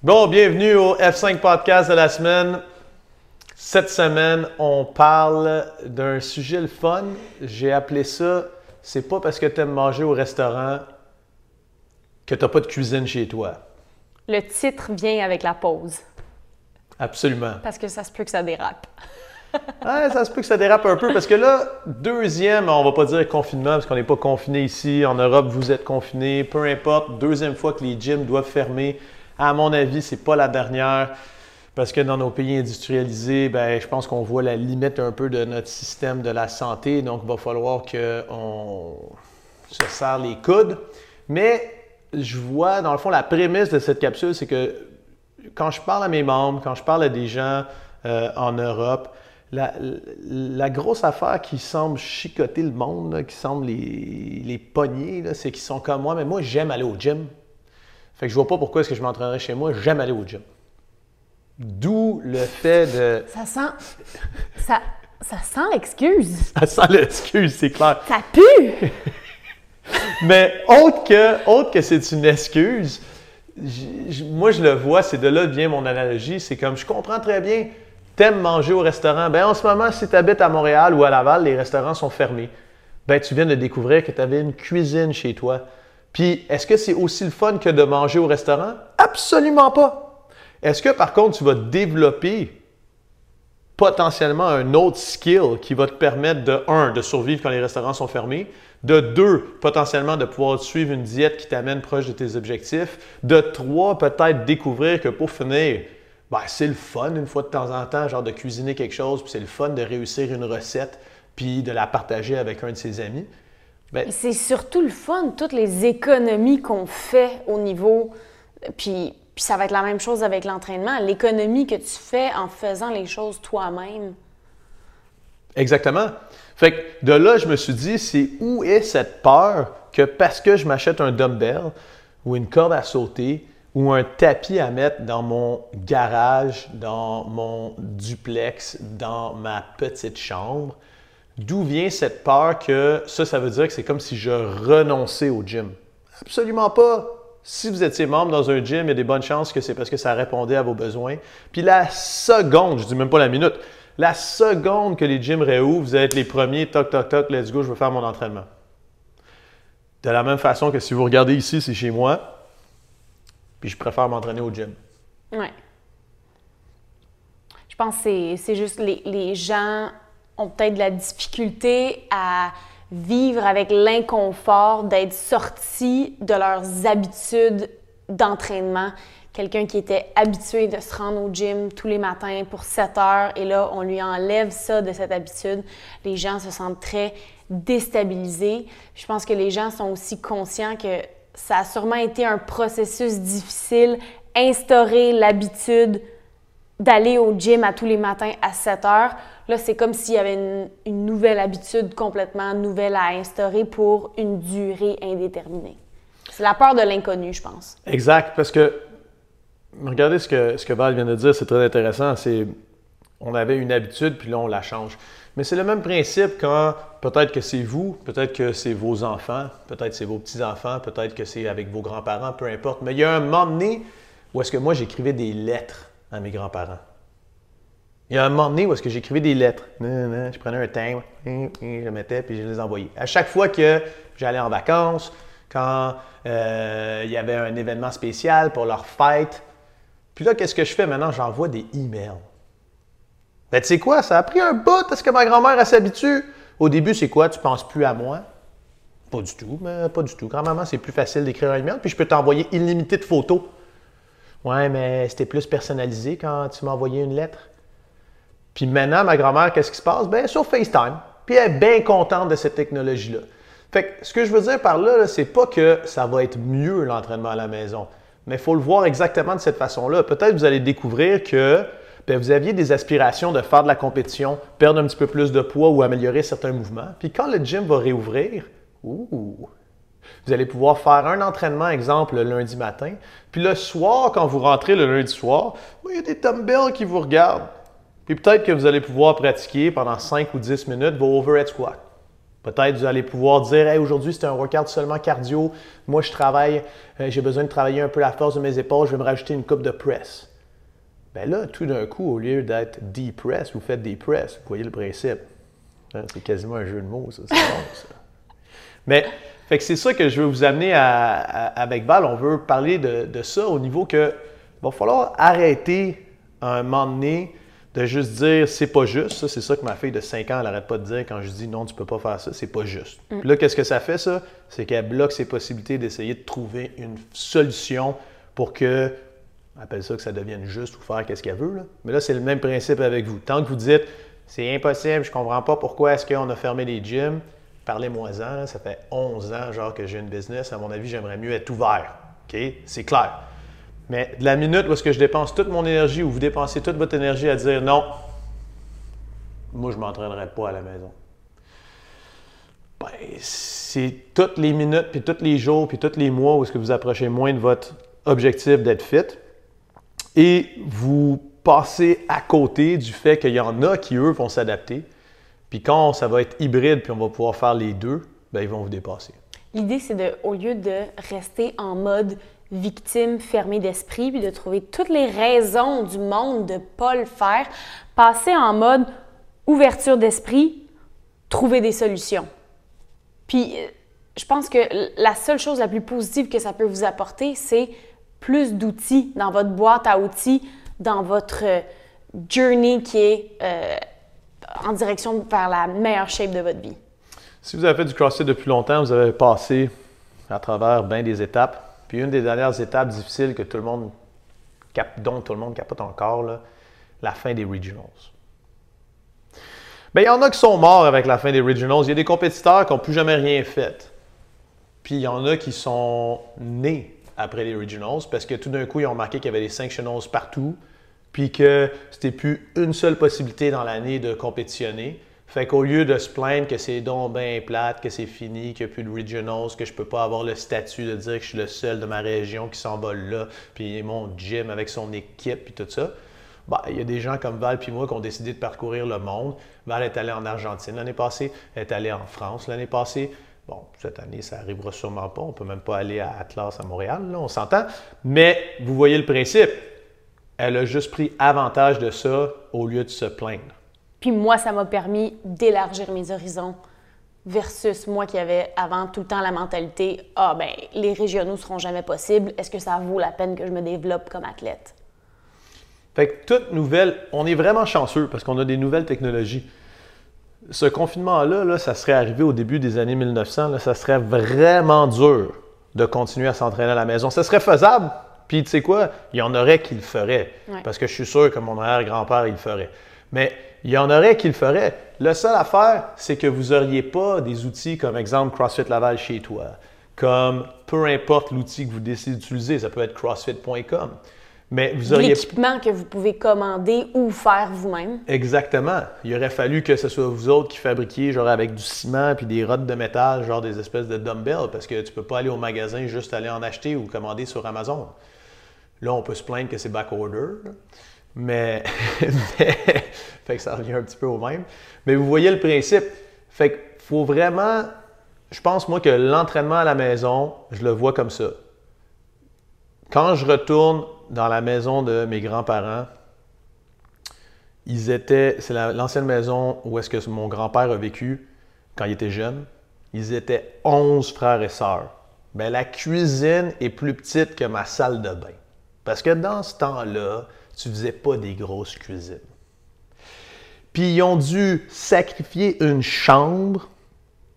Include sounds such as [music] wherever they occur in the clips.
Bon, bienvenue au F5 Podcast de la semaine. Cette semaine, on parle d'un sujet le fun. J'ai appelé ça C'est pas parce que tu aimes manger au restaurant que tu n'as pas de cuisine chez toi. Le titre vient avec la pause. Absolument. Parce que ça se peut que ça dérape. [laughs] Ouais, ça se peut que ça dérape un peu parce que là, deuxième, on va pas dire confinement parce qu'on n'est pas confiné ici. En Europe, vous êtes confiné. Peu importe. Deuxième fois que les gyms doivent fermer. À mon avis, c'est pas la dernière parce que dans nos pays industrialisés, ben, je pense qu'on voit la limite un peu de notre système de la santé. Donc, il va falloir qu'on se serre les coudes. Mais je vois, dans le fond, la prémisse de cette capsule, c'est que quand je parle à mes membres, quand je parle à des gens euh, en Europe, la, grosse affaire qui semble chicoter le monde, qui semble les, les pogner, c'est qu'ils sont comme moi, mais moi, j'aime aller au gym. Fait que je vois pas pourquoi est-ce que je m'entraînerais chez moi, j'aime aller au gym. D'où le fait de... Ça sent... Ça, ça sent l'excuse. [laughs] Ça sent l'excuse, c'est clair. Ça pue! [laughs] Mais autre que, autre que c'est une excuse, moi je le vois, c'est de là vient mon analogie. C'est comme je comprends très bien, t'aimes manger au restaurant. Ben en ce moment, si tu habites à Montréal ou à Laval, les restaurants sont fermés. Ben tu viens de découvrir que tu avais une cuisine chez toi. Puis est-ce que c'est aussi le fun que de manger au restaurant? Absolument pas. Est-ce que par contre tu vas développer potentiellement un autre skill qui va te permettre de, un, de survivre quand les restaurants sont fermés, de deux, potentiellement de pouvoir suivre une diète qui t'amène proche de tes objectifs, de trois, peut-être découvrir que pour finir, ben, c'est le fun une fois de temps en temps, genre de cuisiner quelque chose, puis c'est le fun de réussir une recette, puis de la partager avec un de ses amis. Ben, c'est surtout le fun, toutes les économies qu'on fait au niveau, puis puis ça va être la même chose avec l'entraînement. L'économie que tu fais en faisant les choses toi-même. Exactement. Fait que de là, je me suis dit, c'est où est cette peur que parce que je m'achète un dumbbell ou une corde à sauter ou un tapis à mettre dans mon garage, dans mon duplex, dans ma petite chambre, d'où vient cette peur que ça, ça veut dire que c'est comme si je renonçais au gym? Absolument pas. Si vous étiez membre dans un gym, il y a des bonnes chances que c'est parce que ça répondait à vos besoins. Puis la seconde, je dis même pas la minute, la seconde que les gyms réouvrent, vous allez être les premiers, toc, toc, toc, let's go, je veux faire mon entraînement. De la même façon que si vous regardez ici, c'est chez moi, puis je préfère m'entraîner au gym. Oui. Je pense que c'est juste les gens ont peut-être de la difficulté à vivre avec l'inconfort d'être sortis de leurs habitudes d'entraînement. Quelqu'un qui était habitué de se rendre au gym tous les matins pour 7 heures et là, on lui enlève ça de cette habitude. Les gens se sentent très déstabilisés. Je pense que les gens sont aussi conscients que ça a sûrement été un processus difficile, instaurer l'habitude d'aller au gym à tous les matins à 7 heures. Là, c'est comme s'il y avait une, nouvelle habitude complètement nouvelle à instaurer pour une durée indéterminée. C'est la peur de l'inconnu, je pense. Exact, parce que regardez ce que, ce que Val vient de dire, c'est très intéressant. C'est on avait une habitude, puis là, on la change. Mais c'est le même principe quand peut-être que c'est vous, peut-être que c'est vos enfants, peut-être c'est vos petits-enfants, peut-être que c'est avec vos grands-parents, peu importe. Mais il y a un moment donné où est-ce que moi, j'écrivais des lettres à mes grands-parents. Il y a un moment donné où est-ce que j'écrivais des lettres. Je prenais un timbre, je le mettais, puis je les envoyais. À chaque fois que j'allais en vacances, quand euh, il y avait un événement spécial pour leur fête, puis là, qu'est-ce que je fais? Maintenant? J'envoie des emails. Ben, tu sais quoi? Ça a pris un bout parce que ma grand-mère, s'habitue. Au début, c'est quoi? Tu penses plus à moi? Pas du tout, mais pas du tout. Grand-maman, c'est plus facile d'écrire un email, puis je peux t'envoyer illimité de photos. Ouais, mais c'était plus personnalisé quand tu envoyé une lettre. Puis maintenant, ma grand-mère, qu'est-ce qui se passe? Bien, sur FaceTime. Puis elle est bien contente de cette technologie-là. Fait que ce que je veux dire par là, c'est pas que ça va être mieux l'entraînement à la maison, mais il faut le voir exactement de cette façon-là. Peut-être vous allez découvrir que bien, vous aviez des aspirations de faire de la compétition, perdre un petit peu plus de poids ou améliorer certains mouvements. Puis quand le gym va réouvrir, ouh, vous allez pouvoir faire un entraînement, exemple, le lundi matin. Puis le soir, quand vous rentrez le lundi soir, il y a des dumbbells qui vous regardent. Puis peut-être que vous allez pouvoir pratiquer pendant 5 ou 10 minutes vos overhead squats. Peut-être vous allez pouvoir dire hey, aujourd'hui c'est un workout seulement cardio. Moi je travaille, euh, j'ai besoin de travailler un peu la force de mes épaules, je vais me rajouter une coupe de press. Ben là, tout d'un coup, au lieu d'être deep press, vous faites des press. Vous voyez le principe. Hein, c'est quasiment un jeu de mots, ça. C'est bon, ça. Mais fait que c'est ça que je veux vous amener avec Val. On veut parler de, de ça au niveau que va falloir arrêter à un moment donné de juste dire c'est pas juste. Ça, c'est ça que ma fille de 5 ans, elle n'arrête pas de dire quand je dis non, tu peux pas faire ça, c'est pas juste. Mm. Puis là, qu'est-ce que ça fait, ça? C'est qu'elle bloque ses possibilités d'essayer de trouver une solution pour que, appelle ça que ça devienne juste ou faire qu'est-ce qu'elle veut. Là. Mais là, c'est le même principe avec vous. Tant que vous dites c'est impossible, je comprends pas pourquoi est-ce qu'on a fermé les gyms, parlez-moi-en. Ça fait 11 ans, genre, que j'ai une business. À mon avis, j'aimerais mieux être ouvert. OK? C'est clair. Mais de la minute où est-ce que je dépense toute mon énergie, ou vous dépensez toute votre énergie à dire non, moi, je ne m'entraînerai pas à la maison. Ben, c'est toutes les minutes, puis tous les jours, puis tous les mois où est-ce que vous approchez moins de votre objectif d'être fit. Et vous passez à côté du fait qu'il y en a qui, eux, vont s'adapter. Puis quand ça va être hybride, puis on va pouvoir faire les deux, ben, ils vont vous dépasser. L'idée, c'est de, au lieu de rester en mode victime fermée d'esprit, puis de trouver toutes les raisons du monde de ne pas le faire, passer en mode ouverture d'esprit, trouver des solutions. Puis, euh, je pense que la seule chose la plus positive que ça peut vous apporter, c'est plus d'outils dans votre boîte à outils, dans votre euh, journey qui est euh, en direction vers la meilleure shape de votre vie. Si vous avez fait du CrossFit depuis longtemps, vous avez passé à travers bien des étapes. Puis une des dernières étapes difficiles que tout le monde dont tout le monde capote encore, la fin des regionals. Bien, il y en a qui sont morts avec la fin des regionals. Il y a des compétiteurs qui n'ont plus jamais rien fait. Puis il y en a qui sont nés après les regionals parce que tout d'un coup, ils ont remarqué qu'il y avait des sanctionals partout, puis que c'était plus une seule possibilité dans l'année de compétitionner. Fait qu'au lieu de se plaindre que c'est donc bien plate, que c'est fini, qu'il n'y a plus de regionals, que je peux pas avoir le statut de dire que je suis le seul de ma région qui s'envole là, puis mon gym avec son équipe, puis tout ça, bah, il y a des gens comme Val puis moi qui ont décidé de parcourir le monde. Val est allé en Argentine l'année passée, est allée en France l'année passée. Bon, cette année, ça arrivera sûrement pas. On peut même pas aller à Atlas à Montréal, là, on s'entend. Mais vous voyez le principe. Elle a juste pris avantage de ça au lieu de se plaindre. Puis moi, ça m'a permis d'élargir mes horizons versus moi qui avais avant tout le temps la mentalité Ah, ben, les régionaux seront jamais possibles. Est-ce que ça vaut la peine que je me développe comme athlète? Fait que toute nouvelle, on est vraiment chanceux parce qu'on a des nouvelles technologies. Ce confinement-là, là, ça serait arrivé au début des années 1900, là, ça serait vraiment dur de continuer à s'entraîner à la maison. Ça serait faisable, puis tu sais quoi, il y en aurait qui le feraient. Parce que je suis sûr que mon arrière-grand-père, il le ferait. Mais il y en aurait qui le feraient. La seule affaire, c'est que vous n'auriez pas des outils comme exemple CrossFit Laval chez toi, comme peu importe l'outil que vous décidez d'utiliser, ça peut être crossfit.com. Mais vous auriez. L'équipement que vous pouvez commander ou faire vous-même. Exactement. Il aurait fallu que ce soit vous autres qui fabriquiez, genre avec du ciment puis des rottes de métal, genre des espèces de dumbbells, parce que tu peux pas aller au magasin juste aller en acheter ou commander sur Amazon. Là, on peut se plaindre que c'est backorder. [laughs] Mais, fait que ça revient un petit peu au même. Mais vous voyez le principe. Fait qu'il faut vraiment, je pense moi que l'entraînement à la maison, je le vois comme ça. Quand je retourne dans la maison de mes grands-parents, ils étaient, c'est l'ancienne maison où est-ce que mon grand-père a vécu quand il était jeune. Ils étaient 11 frères et sœurs. Bien, la cuisine est plus petite que ma salle de bain. Parce que dans ce temps-là, tu faisais pas des grosses cuisines. Puis ils ont dû sacrifier une chambre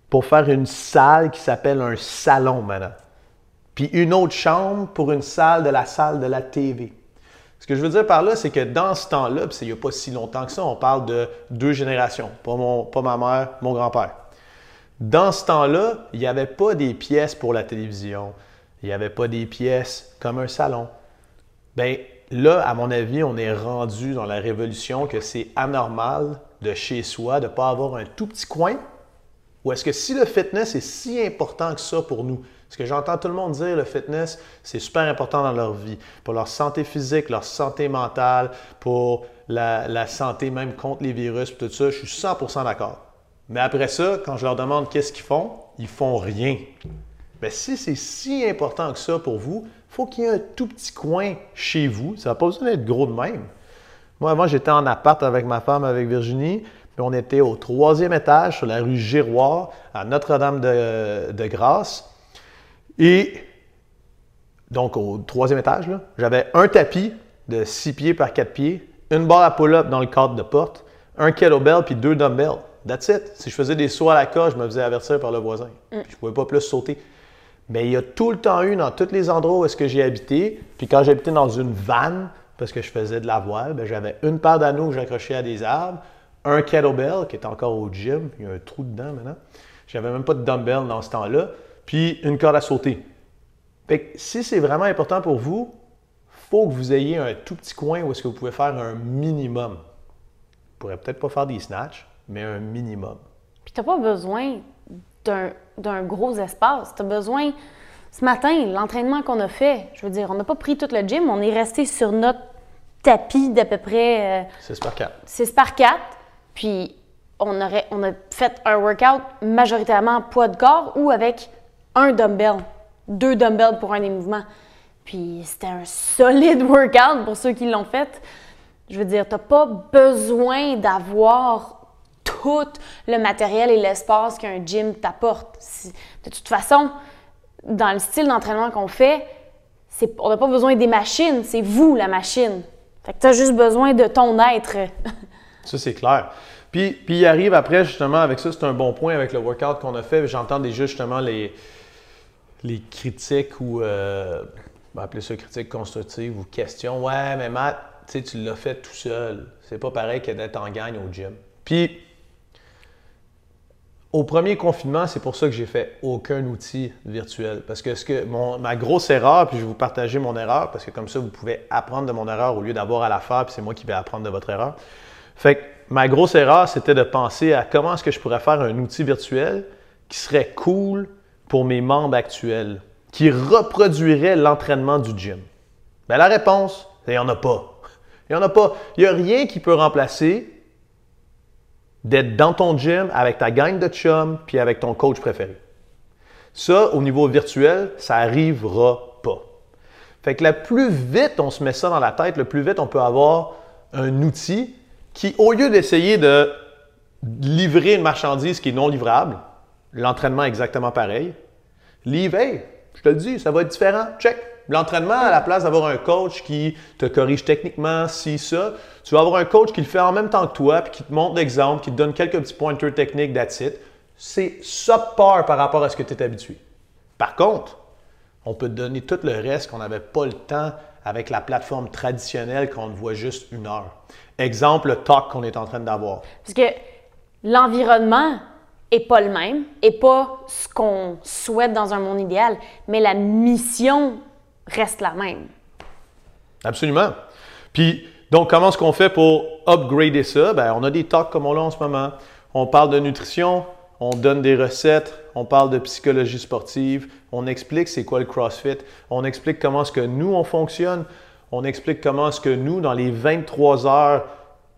pour faire une salle qui s'appelle un salon maintenant. Puis une autre chambre pour une salle de la salle de la TV. Ce que je veux dire par là, c'est que dans ce temps-là, puis il n'y a pas si longtemps que ça, on parle de deux générations, pas, mon, pas ma mère, mon grand-père. Dans ce temps-là, il n'y avait pas des pièces pour la télévision, il n'y avait pas des pièces comme un salon. Bien, là, à mon avis, on est rendu dans la révolution que c'est anormal de chez soi de ne pas avoir un tout petit coin. Ou est-ce que si le fitness est si important que ça pour nous, parce que j'entends tout le monde dire le fitness, c'est super important dans leur vie, pour leur santé physique, leur santé mentale, pour la, santé même contre les virus, tout ça, je suis 100% d'accord. Mais après ça, quand je leur demande qu'est-ce qu'ils font, ils font rien. Mais si c'est si important que ça pour vous, il faut qu'il y ait un tout petit coin chez vous. Ça n'a pas besoin d'être gros de même. Moi, avant, j'étais en appart avec ma femme, avec Virginie, puis on était au troisième étage sur la rue Giroir, à Notre-Dame de, de Grâce. Et donc, au troisième étage, j'avais un tapis de 6 pieds par 4 pieds, une barre à pull-up dans le cadre de porte, un kettlebell puis deux dumbbells. That's it. Si je faisais des sauts à la cage, je me faisais avertir par le voisin. Je ne pouvais pas plus sauter. Mais il y a tout le temps eu dans tous les endroits où est-ce que j'ai habité. Puis quand j'habitais dans une vanne, parce que je faisais de la voile, ben, j'avais une paire d'anneaux que j'accrochais à des arbres, un kettlebell qui est encore au gym, il y a un trou dedans maintenant. J'avais même pas de dumbbell dans ce temps-là, puis une corde à sauter. Fait que si c'est vraiment important pour vous, faut que vous ayez un tout petit coin où est-ce que vous pouvez faire un minimum. Vous pourrez peut-être pas faire des snatchs, mais un minimum. Puis t'as pas besoin d'un gros espace. Tu as besoin. Ce matin, l'entraînement qu'on a fait, je veux dire, on n'a pas pris tout le gym, on est resté sur notre tapis d'à peu près. 6 par 4. 6 par 4. Puis on, aurait, on a fait un workout majoritairement poids de corps ou avec un dumbbell. Deux dumbbells pour un des mouvements. Puis c'était un solide [laughs] workout pour ceux qui l'ont fait. Je veux dire, tu n'as pas besoin d'avoir tout le matériel et l'espace qu'un gym t'apporte. De toute façon, dans le style d'entraînement qu'on fait, on n'a pas besoin des machines, c'est vous la machine. Fait que tu as juste besoin de ton être. [laughs] ça, c'est clair. Puis, puis il arrive après, justement, avec ça, c'est un bon point avec le workout qu'on a fait. J'entends déjà justement les, les critiques ou, euh, on va appeler ça critiques constructives ou questions. Ouais, mais Matt, tu l'as fait tout seul. C'est pas pareil que d'être en gagne au gym. Puis, au premier confinement, c'est pour ça que j'ai fait aucun outil virtuel. Parce que, ce que ma grosse erreur, puis je vais vous partager mon erreur, parce que comme ça, vous pouvez apprendre de mon erreur au lieu d'avoir à la faire, puis c'est moi qui vais apprendre de votre erreur. Fait que ma grosse erreur, c'était de penser à comment est-ce que je pourrais faire un outil virtuel qui serait cool pour mes membres actuels, qui reproduirait l'entraînement du gym. Bien, la réponse, il n'y en a pas. Il n'y en a pas. Il n'y a rien qui peut remplacer d'être dans ton gym avec ta gang de chums puis avec ton coach préféré. Ça, au niveau virtuel, ça n'arrivera pas. Fait que le plus vite on se met ça dans la tête, le plus vite on peut avoir un outil qui, au lieu d'essayer de livrer une marchandise qui est non livrable, l'entraînement exactement pareil, livre, hey, je te le dis, ça va être différent, check. L'entraînement, à la place d'avoir un coach qui te corrige techniquement, si, ça, tu vas avoir un coach qui le fait en même temps que toi, puis qui te montre l'exemple, qui te donne quelques petits pointers techniques, that's it. C'est subpar par rapport à ce que tu es habitué. Par contre, on peut te donner tout le reste qu'on n'avait pas le temps avec la plateforme traditionnelle qu'on voit juste une heure. Exemple, le talk qu'on est en train d'avoir. Parce que l'environnement n'est pas le même, et pas ce qu'on souhaite dans un monde idéal, mais la mission reste la même. Absolument. Puis, donc, comment est-ce qu'on fait pour upgrader ça? Bien, on a des talks comme on l'a en ce moment. On parle de nutrition, on donne des recettes, on parle de psychologie sportive, on explique c'est quoi le CrossFit, on explique comment est-ce que nous, on fonctionne, on explique comment est-ce que nous, dans les 23 heures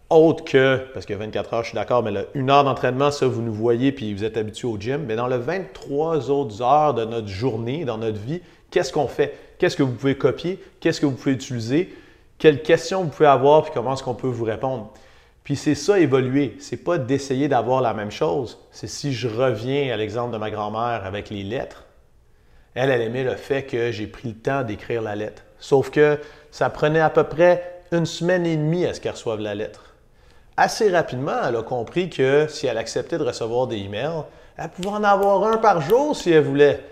autres que, parce que 24 heures, je suis d'accord, mais une heure d'entraînement, ça, vous nous voyez puis vous êtes habitué au gym, mais dans les 23 autres heures de notre journée, dans notre vie, qu'est-ce qu'on fait? Qu'est-ce que vous pouvez copier? Qu'est-ce que vous pouvez utiliser? Quelles questions vous pouvez avoir? Puis comment est-ce qu'on peut vous répondre? Puis c'est ça évoluer. C'est pas d'essayer d'avoir la même chose. C'est si je reviens à l'exemple de ma grand-mère avec les lettres. Elle, elle aimait le fait que j'ai pris le temps d'écrire la lettre. Sauf que ça prenait à peu près une semaine et demie à ce qu'elle reçoive la lettre. Assez rapidement, elle a compris que si elle acceptait de recevoir des emails, elle pouvait en avoir un par jour si elle voulait,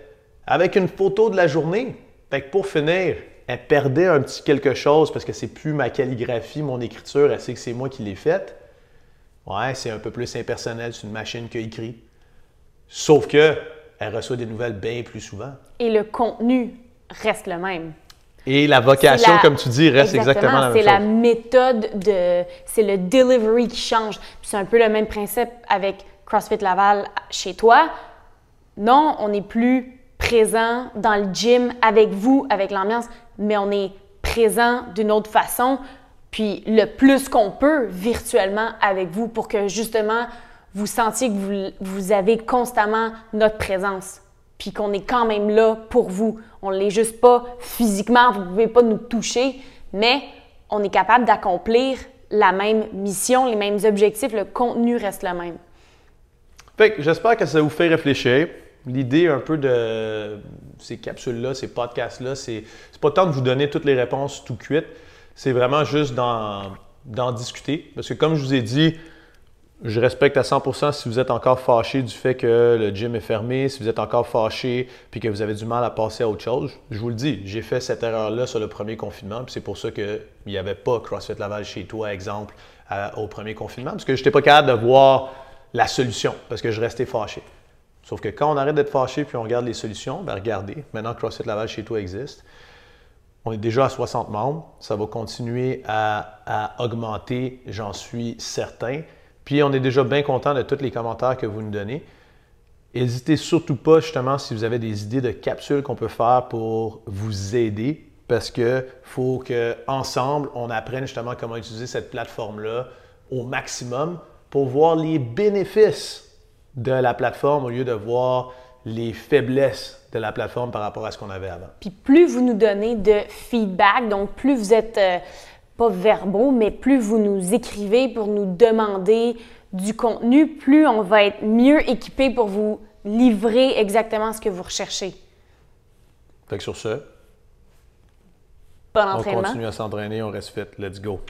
avec une photo de la journée. Fait que pour finir, elle perdait un petit quelque chose parce que c'est plus ma calligraphie, mon écriture, elle sait que c'est moi qui l'ai faite. Ouais, c'est un peu plus impersonnel, c'est une machine qui écrit. Sauf que elle reçoit des nouvelles bien plus souvent. Et le contenu reste le même. Et la vocation, comme tu dis, reste exactement, la même chose. C'est la méthode de. C'est le delivery qui change. C'est un peu le même principe avec CrossFit Laval chez toi. Non, on n'est plus présent dans le gym avec vous, avec l'ambiance, mais on est présent d'une autre façon, puis le plus qu'on peut virtuellement avec vous pour que justement vous sentiez que vous, vous avez constamment notre présence, puis qu'on est quand même là pour vous. On ne l'est juste pas physiquement, vous ne pouvez pas nous toucher, mais on est capable d'accomplir la même mission, les mêmes objectifs, le contenu reste le même. Fait j'espère que ça vous fait réfléchir. L'idée un peu de ces capsules-là, ces podcasts-là, c'est, pas tant de vous donner toutes les réponses tout cuites, c'est vraiment juste d'en, d'en discuter. Parce que comme je vous ai dit, je respecte à 100% si vous êtes encore fâché du fait que le gym est fermé, si vous êtes encore fâché puis que vous avez du mal à passer à autre chose. Je vous le dis, j'ai fait cette erreur-là sur le premier confinement, puis c'est pour ça qu'il n'y avait pas CrossFit Laval chez toi, exemple, au premier confinement, parce que je n'étais pas capable de voir la solution, parce que je restais fâché. Sauf que quand on arrête d'être fâché puis on regarde les solutions, ben regardez, maintenant CrossFit Laval chez toi existe. On est déjà à 60 membres, ça va continuer à augmenter, j'en suis certain. Puis on est déjà bien content de tous les commentaires que vous nous donnez. N'hésitez surtout pas, justement, si vous avez des idées de capsules qu'on peut faire pour vous aider, parce qu'il faut qu'ensemble, on apprenne justement comment utiliser cette plateforme-là au maximum pour voir les bénéfices de la plateforme au lieu de voir les faiblesses de la plateforme par rapport à ce qu'on avait avant. Puis plus vous nous donnez de feedback, donc plus vous êtes... Euh, pas verbaux, mais plus vous nous écrivez pour nous demander du contenu, plus on va être mieux équipé pour vous livrer exactement ce que vous recherchez. Fait que sur ce, bon. On continue à s'entraîner, on reste fit. Let's go.